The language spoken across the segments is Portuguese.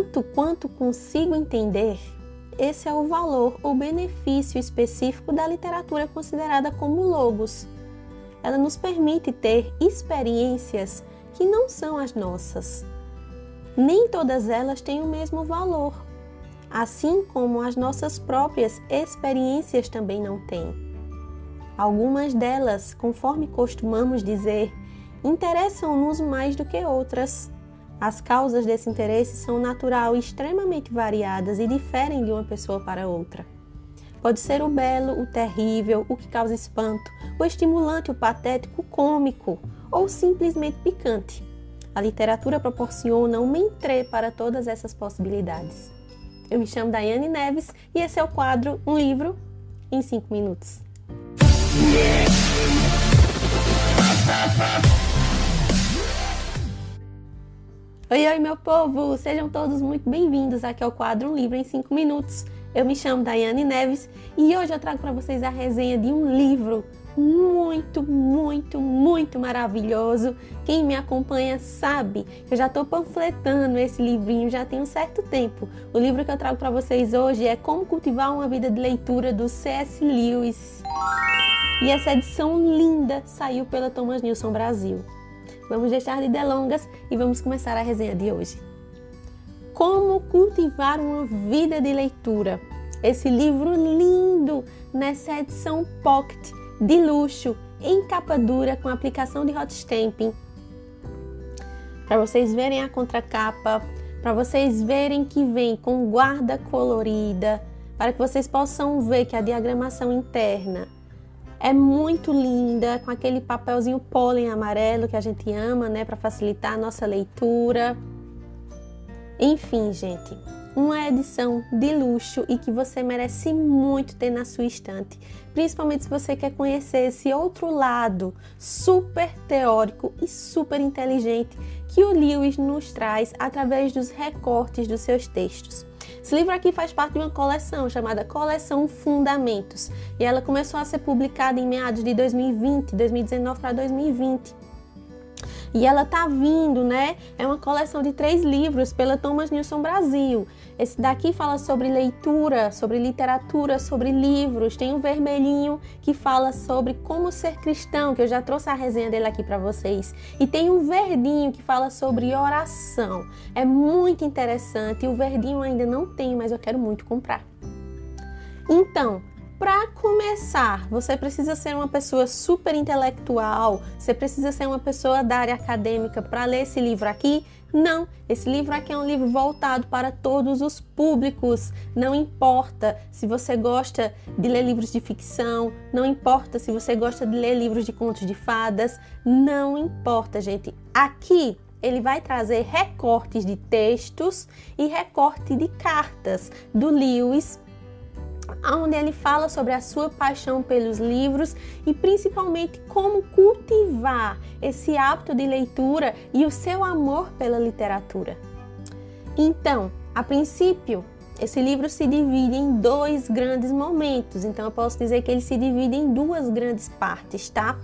tanto quanto consigo entender, esse é o valor ou benefício específico da literatura considerada como logos. Ela nos permite ter experiências que não são as nossas. Nem todas elas têm o mesmo valor, assim como as nossas próprias experiências também não têm. Algumas delas, conforme costumamos dizer, interessam-nos mais do que outras. As causas desse interesse são natural e extremamente variadas e diferem de uma pessoa para outra. Pode ser o belo, o terrível, o que causa espanto, o estimulante, o patético, o cômico ou simplesmente picante. A literatura proporciona uma entrée para todas essas possibilidades. Eu me chamo Daiane Neves e esse é o quadro Um Livro em 5 Minutos. Oi, oi, meu povo! Sejam todos muito bem-vindos aqui ao quadro Um Livro em 5 Minutos. Eu me chamo Daiane Neves e hoje eu trago para vocês a resenha de um livro muito, muito, muito maravilhoso. Quem me acompanha sabe que eu já estou panfletando esse livrinho já tem um certo tempo. O livro que eu trago para vocês hoje é Como Cultivar uma Vida de Leitura do C.S. Lewis. E essa edição linda saiu pela Thomas Nilson Brasil. Vamos deixar de delongas e vamos começar a resenha de hoje. Como cultivar uma vida de leitura? Esse livro lindo nessa edição pocket de luxo em capa dura com aplicação de hot stamping. Para vocês verem a contracapa, para vocês verem que vem com guarda colorida, para que vocês possam ver que a diagramação interna é muito linda, com aquele papelzinho pólen amarelo que a gente ama, né, para facilitar a nossa leitura. Enfim, gente, uma edição de luxo e que você merece muito ter na sua estante, principalmente se você quer conhecer esse outro lado super teórico e super inteligente que o Lewis nos traz através dos recortes dos seus textos. Esse livro aqui faz parte de uma coleção chamada Coleção Fundamentos e ela começou a ser publicada em meados de 2020, 2019 para 2020. E ela tá vindo, né? É uma coleção de três livros pela Thomas Nilson Brasil. Esse daqui fala sobre leitura, sobre literatura, sobre livros. Tem um vermelhinho que fala sobre como ser cristão, que eu já trouxe a resenha dele aqui para vocês. E tem um verdinho que fala sobre oração. É muito interessante. E o verdinho ainda não tem, mas eu quero muito comprar. Então, para começar, você precisa ser uma pessoa super intelectual, você precisa ser uma pessoa da área acadêmica para ler esse livro aqui? Não, esse livro aqui é um livro voltado para todos os públicos. Não importa se você gosta de ler livros de ficção, não importa se você gosta de ler livros de contos de fadas, não importa, gente. Aqui ele vai trazer recortes de textos e recorte de cartas do Lewis onde ele fala sobre a sua paixão pelos livros e principalmente como cultivar esse hábito de leitura e o seu amor pela literatura. Então, a princípio, esse livro se divide em dois grandes momentos, então eu posso dizer que ele se divide em duas grandes partes, tá?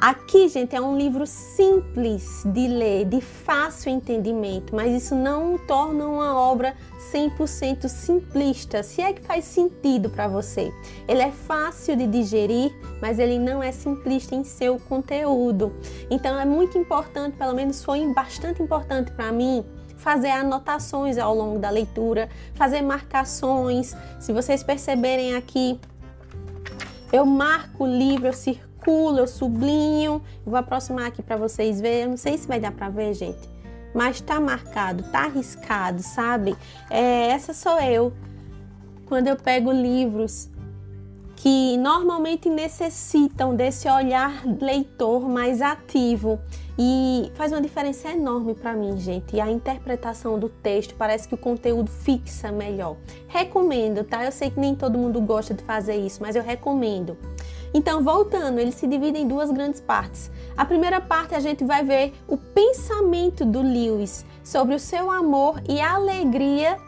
Aqui, gente, é um livro simples de ler, de fácil entendimento, mas isso não torna uma obra 100% simplista, se é que faz sentido para você. Ele é fácil de digerir, mas ele não é simplista em seu conteúdo. Então é muito importante, pelo menos foi bastante importante para mim, fazer anotações ao longo da leitura, fazer marcações. Se vocês perceberem aqui, eu marco o livro, eu circulo circulo, eu sublinho. vou aproximar aqui para vocês verem. Eu não sei se vai dar para ver, gente. Mas tá marcado, tá arriscado, sabe? É, essa sou eu. Quando eu pego livros que normalmente necessitam desse olhar leitor mais ativo e faz uma diferença enorme para mim, gente. E a interpretação do texto parece que o conteúdo fixa melhor. Recomendo, tá? Eu sei que nem todo mundo gosta de fazer isso, mas eu recomendo. Então, voltando, ele se divide em duas grandes partes. A primeira parte a gente vai ver o pensamento do Lewis sobre o seu amor e alegria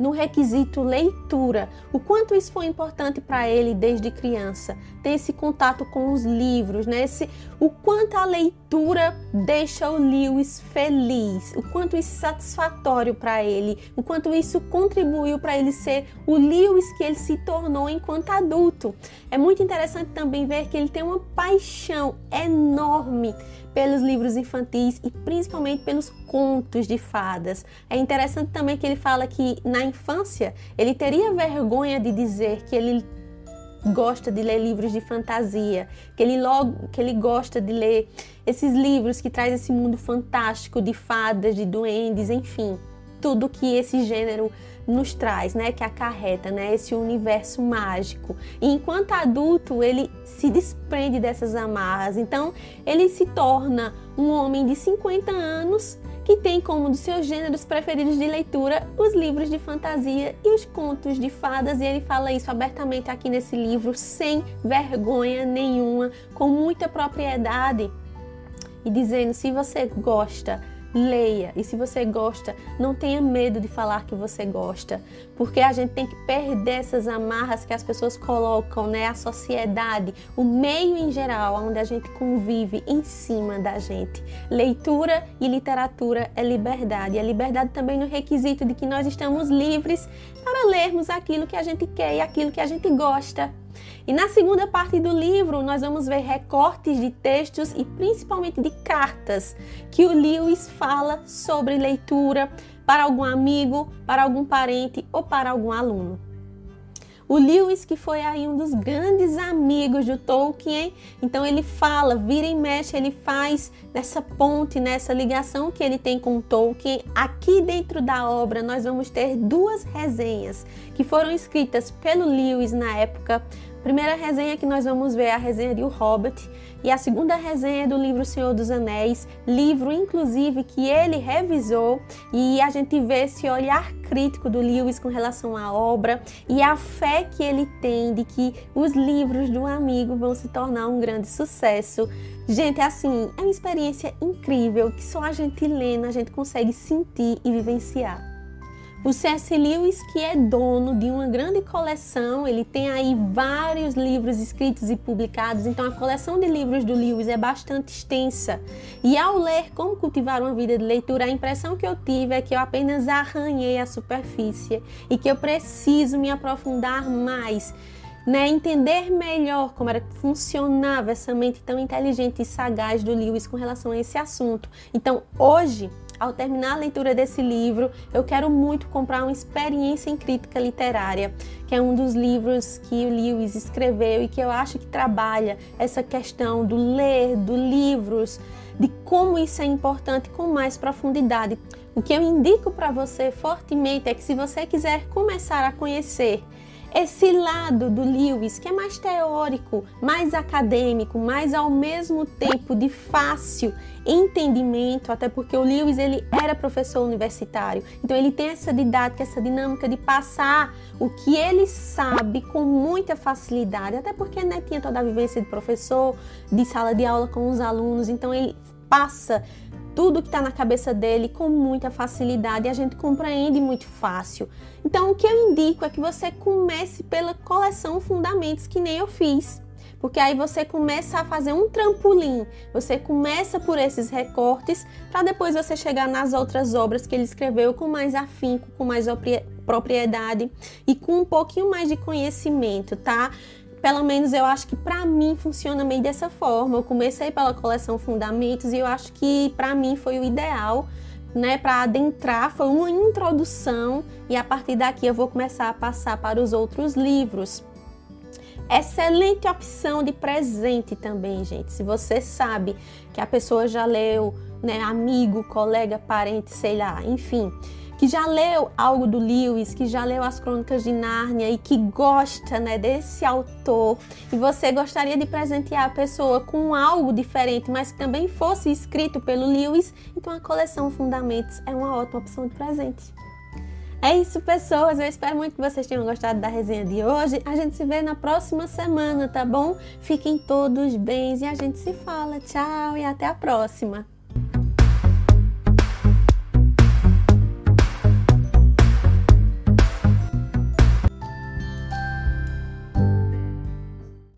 no requisito leitura. O quanto isso foi importante para ele desde criança, ter esse contato com os livros, né? Esse, o quanto a leitura deixa o Lewis feliz, o quanto isso é satisfatório para ele, o quanto isso contribuiu para ele ser o Lewis que ele se tornou enquanto adulto. É muito interessante também ver que ele tem uma paixão enorme pelos livros infantis e principalmente pelos contos de fadas. É interessante também que ele fala que na infância ele teria vergonha de dizer que ele gosta de ler livros de fantasia, que ele logo que ele gosta de ler esses livros que traz esse mundo fantástico de fadas, de duendes, enfim, tudo que esse gênero nos traz, né, que acarreta, né, esse universo mágico. E enquanto adulto, ele se desprende dessas amarras. Então, ele se torna um homem de 50 anos que tem como um dos seus gêneros preferidos de leitura os livros de fantasia e os contos de fadas, e ele fala isso abertamente aqui nesse livro, sem vergonha nenhuma, com muita propriedade, e dizendo: se você gosta leia. E se você gosta, não tenha medo de falar que você gosta, porque a gente tem que perder essas amarras que as pessoas colocam, né? A sociedade, o meio em geral, onde a gente convive em cima da gente. Leitura e literatura é liberdade. E a liberdade também no requisito de que nós estamos livres para lermos aquilo que a gente quer e aquilo que a gente gosta. E na segunda parte do livro, nós vamos ver recortes de textos e principalmente de cartas que o Lewis fala sobre leitura para algum amigo, para algum parente ou para algum aluno. O Lewis, que foi aí um dos grandes amigos do Tolkien, então ele fala, vira e mexe, ele faz nessa ponte, nessa ligação que ele tem com Tolkien. Aqui dentro da obra nós vamos ter duas resenhas que foram escritas pelo Lewis na época Primeira resenha que nós vamos ver é a resenha de O Hobbit e a segunda resenha é do livro Senhor dos Anéis, livro inclusive que ele revisou e a gente vê esse olhar crítico do Lewis com relação à obra e a fé que ele tem de que os livros do amigo vão se tornar um grande sucesso. Gente, assim, é uma experiência incrível que só a gente lendo a gente consegue sentir e vivenciar. O C.S. Lewis, que é dono de uma grande coleção, ele tem aí vários livros escritos e publicados, então a coleção de livros do Lewis é bastante extensa. E ao ler Como Cultivar uma Vida de Leitura, a impressão que eu tive é que eu apenas arranhei a superfície e que eu preciso me aprofundar mais. Né, entender melhor como era que funcionava essa mente tão inteligente e sagaz do Lewis com relação a esse assunto. Então, hoje ao terminar a leitura desse livro, eu quero muito comprar uma experiência em crítica literária, que é um dos livros que o Lewis escreveu e que eu acho que trabalha essa questão do ler, do livros, de como isso é importante com mais profundidade. O que eu indico para você fortemente é que se você quiser começar a conhecer esse lado do Lewis, que é mais teórico, mais acadêmico, mas ao mesmo tempo de fácil entendimento, até porque o Lewis ele era professor universitário, então ele tem essa didática, essa dinâmica de passar o que ele sabe com muita facilidade, até porque né, tinha toda a vivência de professor, de sala de aula com os alunos, então ele passa tudo que está na cabeça dele com muita facilidade e a gente compreende muito fácil. Então, o que eu indico é que você comece pela coleção Fundamentos, que nem eu fiz. Porque aí você começa a fazer um trampolim, você começa por esses recortes, para depois você chegar nas outras obras que ele escreveu com mais afinco, com mais propriedade e com um pouquinho mais de conhecimento, tá? Pelo menos eu acho que para mim funciona meio dessa forma. Eu comecei pela coleção Fundamentos e eu acho que para mim foi o ideal, né, para adentrar, foi uma introdução e a partir daqui eu vou começar a passar para os outros livros. Excelente opção de presente também, gente. Se você sabe que a pessoa já leu, né, amigo, colega, parente, sei lá, enfim, que já leu algo do Lewis, que já leu as Crônicas de Nárnia e que gosta né, desse autor, e você gostaria de presentear a pessoa com algo diferente, mas que também fosse escrito pelo Lewis, então a coleção Fundamentos é uma ótima opção de presente. É isso, pessoas. Eu espero muito que vocês tenham gostado da resenha de hoje. A gente se vê na próxima semana, tá bom? Fiquem todos bem e a gente se fala. Tchau e até a próxima.